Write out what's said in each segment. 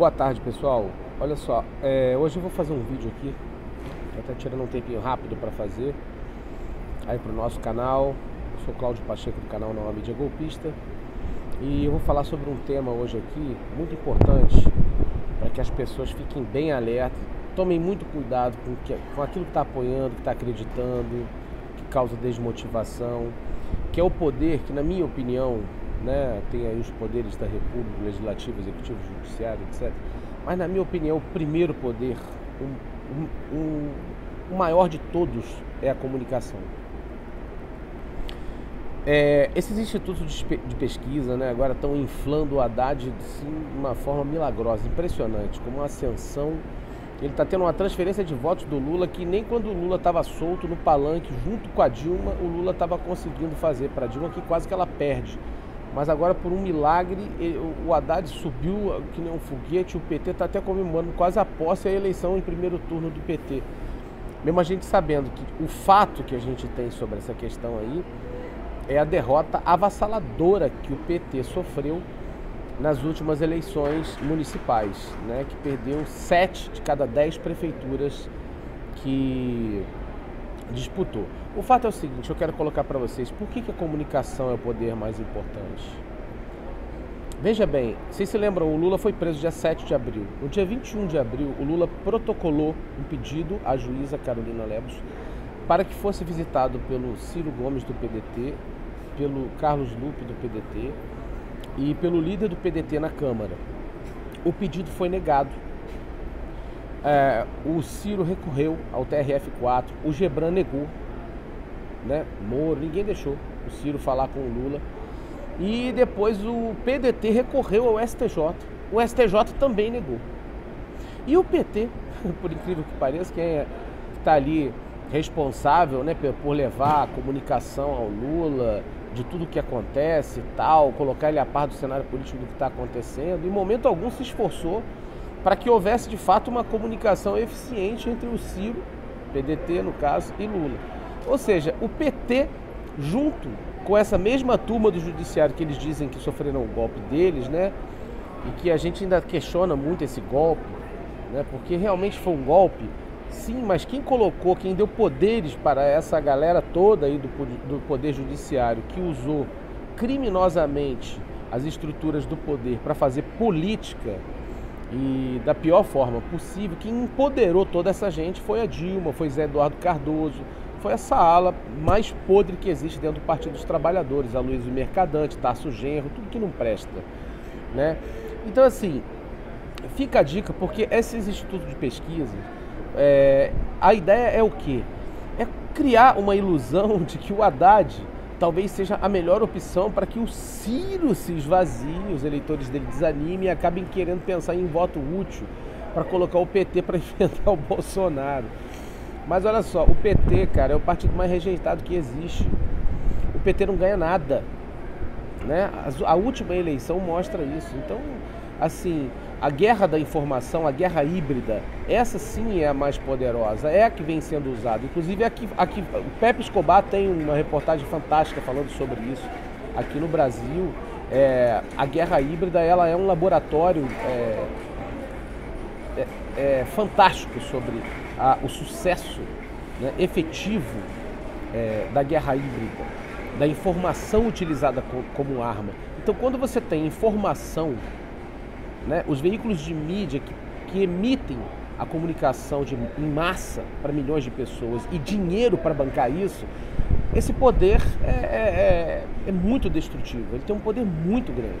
Boa tarde, pessoal. Olha só, é, hoje eu vou fazer um vídeo aqui, até tirando um tempinho rápido para fazer, aí pro nosso canal. Eu sou Cláudio Pacheco do canal Nova Mídia Golpista e eu vou falar sobre um tema hoje aqui muito importante para que as pessoas fiquem bem alertas, tomem muito cuidado com, que, com aquilo que está apoiando, que está acreditando, que causa desmotivação, que é o poder que, na minha opinião, né? tem aí os poderes da República, Legislativo, Executivo, Judiciário, etc. Mas, na minha opinião, o primeiro poder, um, um, o maior de todos, é a comunicação. É, esses institutos de, pesquisa né, agora estão inflando o Haddad de uma forma milagrosa, impressionante, como uma ascensão. Ele está tendo uma transferência de votos do Lula que nem quando o Lula estava solto no palanque junto com a Dilma, o Lula estava conseguindo fazer para a Dilma, que quase que ela perde. Mas agora, por um milagre, o Haddad subiu que nem um foguete, o PT está até comemorando quase a posse a eleição em primeiro turno do PT. Mesmo a gente sabendo que o fato que a gente tem sobre essa questão aí é a derrota avassaladora que o PT sofreu nas últimas eleições municipais, né, que perdeu sete de cada dez prefeituras que disputou. O fato é o seguinte, eu quero colocar para vocês, por que, que a comunicação é o poder mais importante? Veja bem, vocês se lembram, o Lula foi preso dia 7 de abril. No dia 21 de abril, o Lula protocolou um pedido à juíza Carolina Lebos para que fosse visitado pelo Ciro Gomes do PDT, pelo Carlos Lupe do PDT e pelo líder do PDT na Câmara. O pedido foi negado é, o Ciro recorreu ao TRF4, o Gebran negou, né? Moro, ninguém deixou o Ciro falar com o Lula. E depois o PDT recorreu ao STJ. O STJ também negou. E o PT, por incrível que pareça, quem é, está ali responsável né, por levar a comunicação ao Lula, de tudo que acontece e tal, colocar ele a par do cenário político do que está acontecendo, em momento algum se esforçou para que houvesse de fato uma comunicação eficiente entre o Ciro, PDT no caso, e Lula. Ou seja, o PT, junto com essa mesma turma do judiciário que eles dizem que sofreram o golpe deles, né? E que a gente ainda questiona muito esse golpe, né? Porque realmente foi um golpe, sim, mas quem colocou, quem deu poderes para essa galera toda aí do, do poder judiciário que usou criminosamente as estruturas do poder para fazer política e da pior forma possível. Quem empoderou toda essa gente foi a Dilma, foi Zé Eduardo Cardoso, foi essa ala mais podre que existe dentro do Partido dos Trabalhadores, a Luiz Mercadante, Tarso Genro, tudo que não presta, né? Então assim, fica a dica porque esses institutos de pesquisa, é, a ideia é o quê? É criar uma ilusão de que o Haddad talvez seja a melhor opção para que o Ciro se esvazie, os eleitores dele desanimem e acabem querendo pensar em voto útil para colocar o PT para enfrentar o Bolsonaro. Mas olha só, o PT, cara, é o partido mais rejeitado que existe. O PT não ganha nada. Né? A última eleição mostra isso. Então, assim, a guerra da informação, a guerra híbrida, essa sim é a mais poderosa, é a que vem sendo usada. Inclusive, aqui, aqui, o Pepe Escobar tem uma reportagem fantástica falando sobre isso. Aqui no Brasil, é, a guerra híbrida ela é um laboratório é, é, é fantástico sobre a, o sucesso né, efetivo é, da guerra híbrida, da informação utilizada como arma. Então, quando você tem informação né, os veículos de mídia que, que emitem a comunicação de, em massa para milhões de pessoas e dinheiro para bancar isso, esse poder é, é, é, é, muito destrutivo, ele tem um poder muito grande.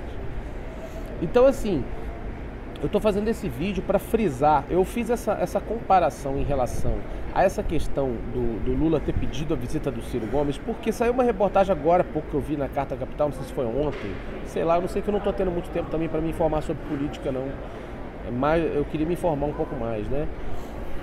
Então, assim, eu estou fazendo esse vídeo para frisar, eu fiz essa, essa comparação em relação a essa questão do, do, Lula ter pedido a visita do Ciro Gomes, porque saiu uma reportagem agora, pouco que eu vi na Carta Capital, não sei se foi ontem, sei lá, eu não sei que eu não estou tendo muito tempo também para me informar sobre política, não. Mas eu queria me informar um pouco mais, né?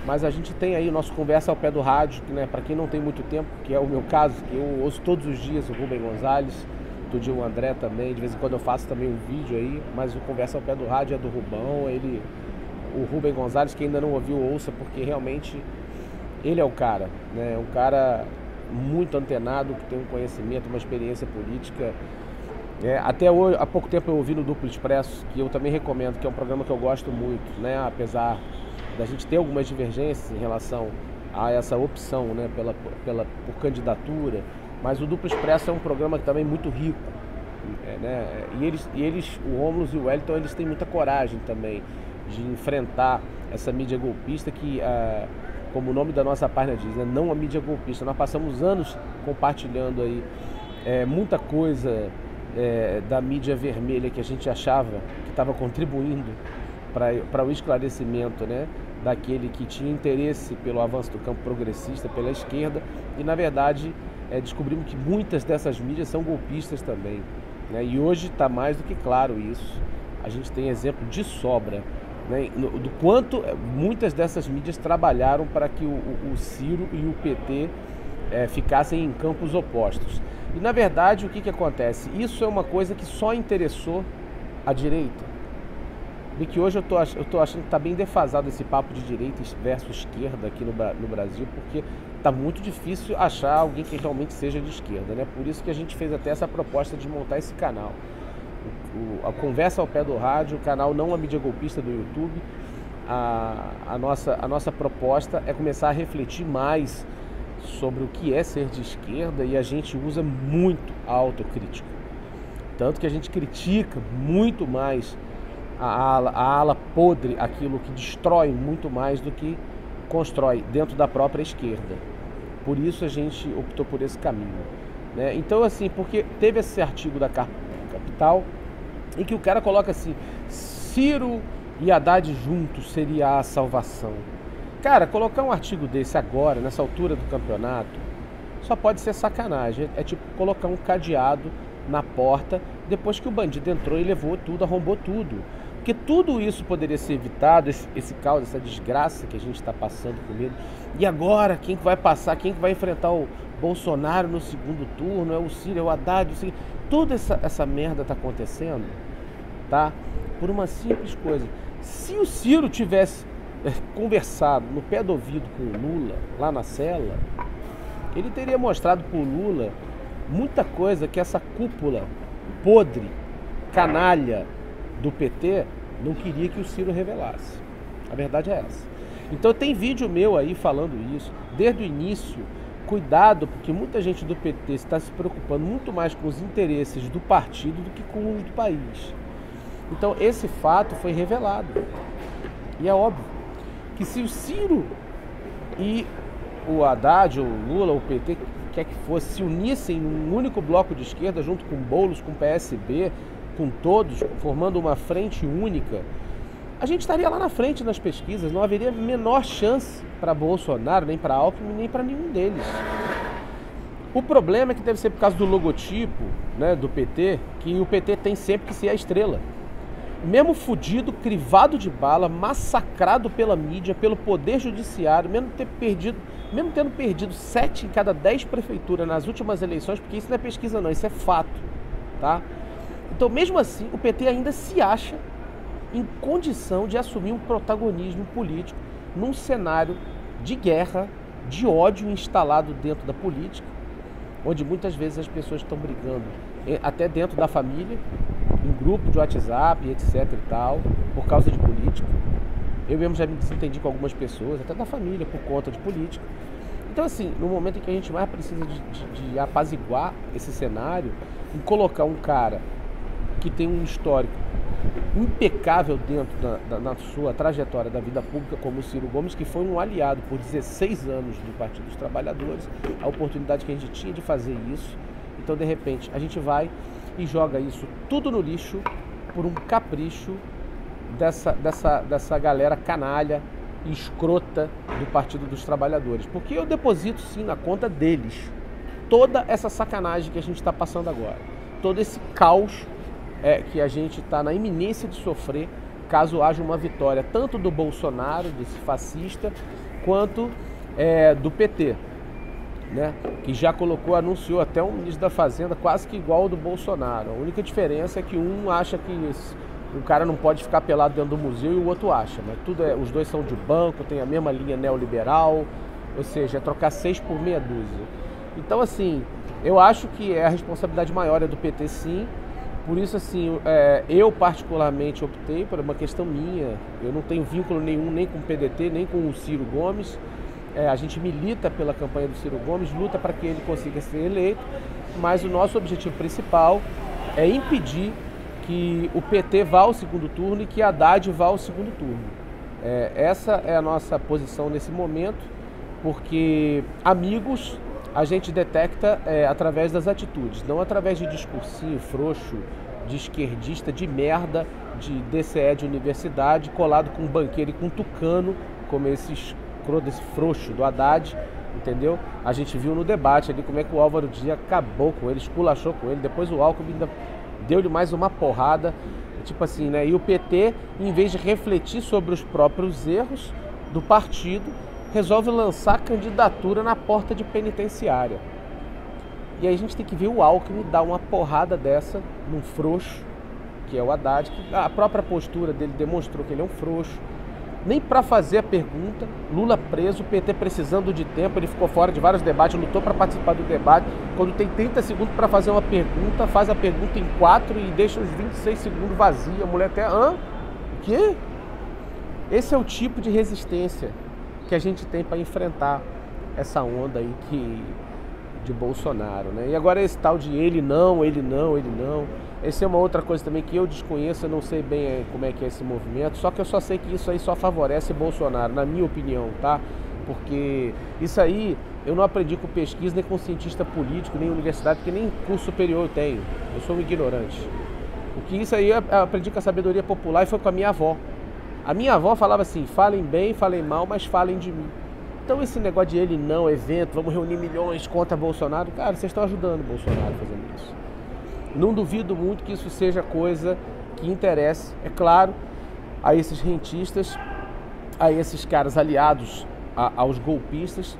Mas a gente tem aí o nosso Conversa ao Pé do Rádio, que, né, para quem não tem muito tempo, que é o meu caso, que eu ouço todos os dias o Rubem Gonzalez, do dia o André também, de vez em quando eu faço também um vídeo aí, mas o Conversa ao Pé do Rádio é do Rubão, ele, o Rubem Gonzalez, que ainda não ouviu, ouça, porque realmente ele é o cara, né? Um cara muito antenado, que tem um conhecimento, uma experiência política É, até hoje, há pouco tempo eu ouvi no Duplo Expresso, que eu também recomendo, que é um programa que eu gosto muito, né? apesar da gente ter algumas divergências em relação a essa opção né? pela, pela, por candidatura, mas o Duplo Expresso é um programa também muito rico. É, né? E eles, e eles, o Romulus e o Wellington, eles têm muita coragem também de enfrentar essa mídia golpista que, ah, como o nome da nossa página diz, né? não a mídia golpista. Nós passamos anos compartilhando aí é, muita coisa é, da mídia vermelha que a gente achava que estava contribuindo para o esclarecimento né, daquele que tinha interesse pelo avanço do campo progressista, pela esquerda, e na verdade é, descobrimos que muitas dessas mídias são golpistas também. Né, e hoje está mais do que claro isso. A gente tem exemplo de sobra né, do quanto é, muitas dessas mídias trabalharam para que o, o, Ciro e o PT é, ficassem em campos opostos. E na verdade, o que, que acontece? Isso é uma coisa que só interessou a direita. E que hoje eu tô, eu tô achando que está bem defasado esse papo de direita versus esquerda aqui no, no Brasil, porque está muito difícil achar alguém que realmente seja de esquerda. Né? Por isso que a gente fez até essa proposta de montar esse canal. O, a Conversa ao Pé do Rádio, o canal Não a Mídia Golpista do YouTube. A, a, nossa, a nossa proposta é começar a refletir mais sobre o que é ser de esquerda e a gente usa muito a autocrítica. Tanto que a gente critica muito mais a ala, a ala podre, aquilo que destrói muito mais do que constrói dentro da própria esquerda. Por isso a gente optou por esse caminho. Né? Então, assim, porque teve esse artigo da Capital em que o cara coloca assim: Ciro e Haddad juntos seria a salvação. Cara, colocar um artigo desse agora, nessa altura do campeonato, só pode ser sacanagem. É tipo colocar um cadeado na porta depois que o bandido entrou e levou tudo, arrombou tudo. Porque tudo isso poderia ser evitado, esse, esse caos, essa desgraça que a gente está passando com medo. E agora, quem que vai passar, quem que vai enfrentar o Bolsonaro no segundo turno? É o Ciro, é o Haddad, o Ciro. Toda essa, essa merda está acontecendo, tá? Por uma simples coisa. Se o Ciro tivesse é, conversado no pé do ouvido com o Lula, lá na cela, ele teria mostrado para o Lula muita coisa que essa cúpula podre, canalha do PT não queria que o Ciro revelasse. A verdade é essa. Então tem vídeo meu aí falando isso, desde o início. Cuidado, porque muita gente do PT está se preocupando muito mais com os interesses do partido do que com os do país. Então esse fato foi revelado. E é óbvio que se o Ciro e o Haddad, o Lula, o PT, quer que fosse, se unissem num único bloco de esquerda, junto com Boulos, com PSB, com todos, formando uma frente única, a gente estaria lá na frente nas pesquisas, não haveria menor chance para Bolsonaro, nem para Alckmin, nem para nenhum deles. O problema é que deve ser por causa do logotipo né, do PT, que o PT tem sempre que ser a estrela mesmo fudido, crivado de bala, massacrado pela mídia, pelo poder judiciário, mesmo ter perdido, mesmo tendo perdido sete em cada dez prefeituras nas últimas eleições, porque isso não é pesquisa não, isso é fato, tá? Então, mesmo assim, o PT ainda se acha em condição de assumir um protagonismo político num cenário de guerra, de ódio instalado dentro da política, onde muitas vezes as pessoas estão brigando até dentro da família, em grupo de WhatsApp, etc e tal, por causa de política. Eu mesmo já me desentendi com algumas pessoas, até da família, por conta de política. Então, assim, no momento em que a gente mais precisa de, de, de apaziguar esse cenário, em colocar um cara que tem um histórico impecável dentro da, da, na sua trajetória da vida pública, como Ciro Gomes, que foi um aliado por 16 anos do Partido dos Trabalhadores, a oportunidade que a gente tinha de fazer isso. Então, de repente, a gente vai e joga isso tudo no lixo por um capricho dessa, dessa, dessa galera canalha e escrota do Partido dos Trabalhadores. Porque eu deposito sim na conta deles toda essa sacanagem que a gente está passando agora. Todo esse caos é, que a gente está na iminência de sofrer caso haja uma vitória tanto do Bolsonaro, desse fascista, quanto é, do PT né, que já colocou, anunciou até um ministro da Fazenda quase que igual ao do Bolsonaro. A única diferença é que um acha que o cara não pode ficar pelado dentro do museu e o outro acha, mas tudo é, os dois são de banco, tem a mesma linha neoliberal, ou seja, é trocar seis por meia dúzia. Então, assim, eu acho que é a responsabilidade maior é do PT sim, Por isso, assim, é, eu particularmente optei por uma questão minha. Eu não tenho vínculo nenhum nem com o PDT, nem com o Ciro Gomes. É, a gente milita pela campanha do Ciro Gomes, luta para que ele consiga ser eleito, mas o nosso objetivo principal é impedir que o PT vá ao segundo turno e que a Haddad vá ao segundo turno. É, essa é a nossa posição nesse momento, porque amigos a gente detecta é, através das atitudes, não através de discursinho frouxo, de esquerdista, de merda, de DCE de universidade, colado com um banqueiro e com um tucano, como esse escroto, frouxo do Haddad, entendeu? A gente viu no debate ali como é que o Álvaro Dias acabou com ele, esculachou com ele, depois o Alckmin ainda deu-lhe mais uma porrada, tipo assim, né? E o PT, em vez de refletir sobre os próprios erros do partido, resolve lançar candidatura na porta de penitenciária. E aí a gente tem que ver o Alckmin dar uma porrada dessa num frouxo, que é o Haddad, que a própria postura dele demonstrou que ele é um frouxo. Nem para fazer a pergunta, Lula preso, PT precisando de tempo, ele ficou fora de vários debates, lutou para participar do debate. Quando tem 30 segundos para fazer uma pergunta, faz a pergunta em 4 e deixa os 26 segundos vazia. A mulher até, hã? O quê? Esse é o tipo de resistência que a gente tem para enfrentar essa onda aí que de Bolsonaro, né? E agora esse tal de ele não, ele não, ele não. Essa é uma outra coisa também que eu desconheço, eu não sei bem eh, como é que é esse movimento, só que eu só sei que isso aí só favorece Bolsonaro, na minha opinião, tá? Porque isso aí eu não aprendi com pesquisa, nem com cientista político, nem universidade, porque nem curso superior eu tenho. Eu sou um ignorante. O que isso aí eu aprendi com a sabedoria popular e foi com a minha avó. A minha avó falava assim: falem bem, falem mal, mas falem de mim. Então esse negócio de ele não, evento, vamos reunir milhões contra Bolsonaro, cara, vocês estão ajudando o Bolsonaro fazendo isso. Não duvido muito que isso seja coisa que interesse, é claro, a esses rentistas, a esses caras aliados a, aos golpistas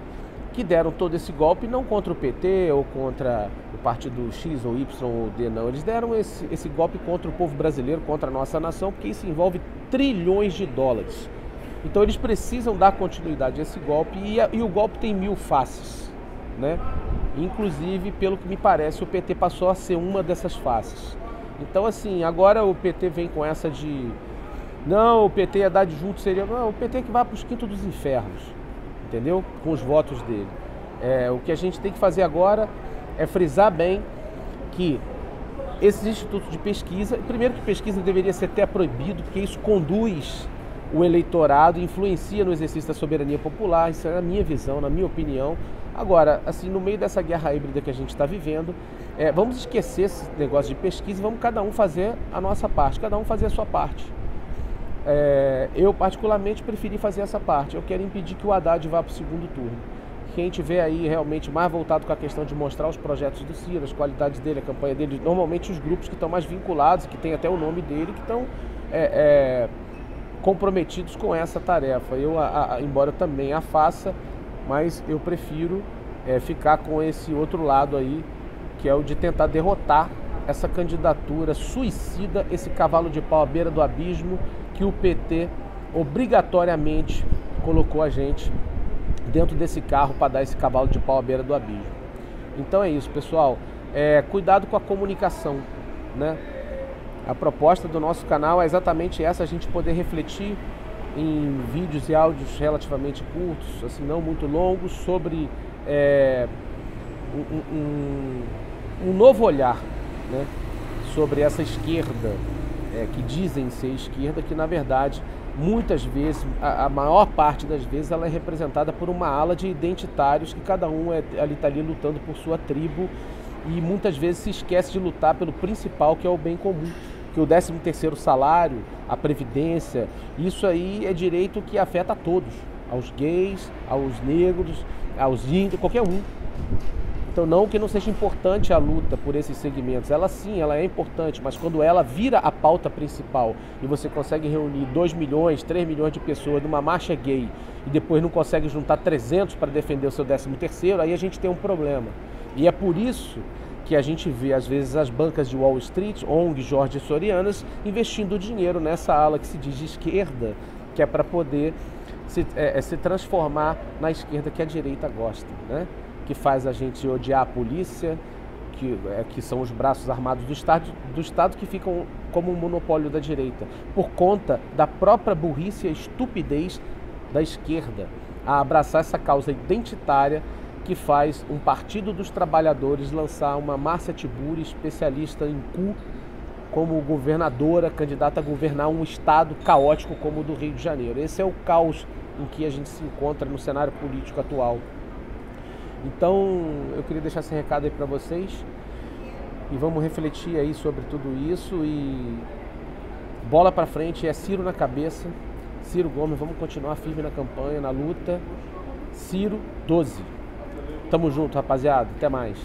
que deram todo esse golpe não contra o PT ou contra o partido X ou Y ou D, não. Eles deram esse, esse golpe contra o povo brasileiro, contra a nossa nação, porque isso envolve trilhões de dólares. Então eles precisam dar continuidade a esse golpe e, e o golpe tem mil faces, né? Inclusive, pelo que me parece, o PT passou a ser uma dessas faces. Então, assim, agora o PT vem com essa de. Não, o PT ia dar de junto, seria. Não, o PT é que vai para os quintos dos infernos entendeu? Com os votos dele. É, o que a gente tem que fazer agora é frisar bem que esses institutos de pesquisa, primeiro que pesquisa deveria ser até proibido, porque isso conduz o eleitorado, influencia no exercício da soberania popular, isso é a minha visão, na minha opinião. Agora, assim, no meio dessa guerra híbrida que a gente está vivendo, é, vamos esquecer esse negócio de pesquisa, vamos cada um fazer a nossa parte, cada um fazer a sua parte. É, eu, particularmente, preferi fazer essa parte. Eu quero impedir que o Haddad vá para o segundo turno. Quem tiver aí realmente mais voltado com a questão de mostrar os projetos do Ciro, as qualidades dele, a campanha dele, normalmente os grupos que estão mais vinculados, que tem até o nome dele, que estão é, é, comprometidos com essa tarefa. Eu, a, a, embora também a faça, mas eu prefiro é, ficar com esse outro lado aí, que é o de tentar derrotar essa candidatura suicida, esse cavalo de pau à beira do abismo que o PT obrigatoriamente colocou a gente dentro desse carro para dar esse cavalo de pau à beira do abismo. Então é isso, pessoal. É, cuidado com a comunicação, né? A proposta do nosso canal é exatamente essa, a gente poder refletir em vídeos e áudios relativamente curtos, assim, não muito longos, sobre é, um, um, um novo olhar né, sobre essa esquerda é, que dizem ser esquerda, que na verdade muitas vezes, a, a, maior parte das vezes, ela é representada por uma ala de identitários que cada um é, ali está ali lutando por sua tribo e muitas vezes se esquece de lutar pelo principal que é o bem comum, que o 13 terceiro salário, a previdência, isso aí é direito que afeta a todos, aos gays, aos negros, aos índios, qualquer um. Então não que não seja importante a luta por esses segmentos, ela sim, ela é importante, mas quando ela vira a pauta principal e você consegue reunir 2 milhões, 3 milhões de pessoas numa marcha gay e depois não consegue juntar 300 para defender o seu 13 terceiro, aí a gente tem um problema. E é por isso que a gente vê às vezes as bancas de Wall Street, ONG, Jorge Sorianas, investindo dinheiro nessa ala que se diz de esquerda, que é para poder se, é, é, se transformar na esquerda que a direita gosta, né? Que faz a gente odiar a polícia, que, é, que são os braços armados do Estado, do Estado que ficam como um monopólio da direita, por conta da própria burrice e estupidez da esquerda a abraçar essa causa identitária que faz um partido dos trabalhadores lançar uma Márcia Tiburi, especialista em cu, como governadora, candidata a governar um estado caótico como o do Rio de Janeiro. Esse é o caos em que a gente se encontra no cenário político atual. Então, eu queria deixar esse recado aí para vocês e vamos refletir aí sobre tudo isso e bola para frente, é Ciro na cabeça. Ciro Gomes, vamos continuar firme na campanha, na luta. Ciro 12. Tamo junto, rapaziada. Até mais.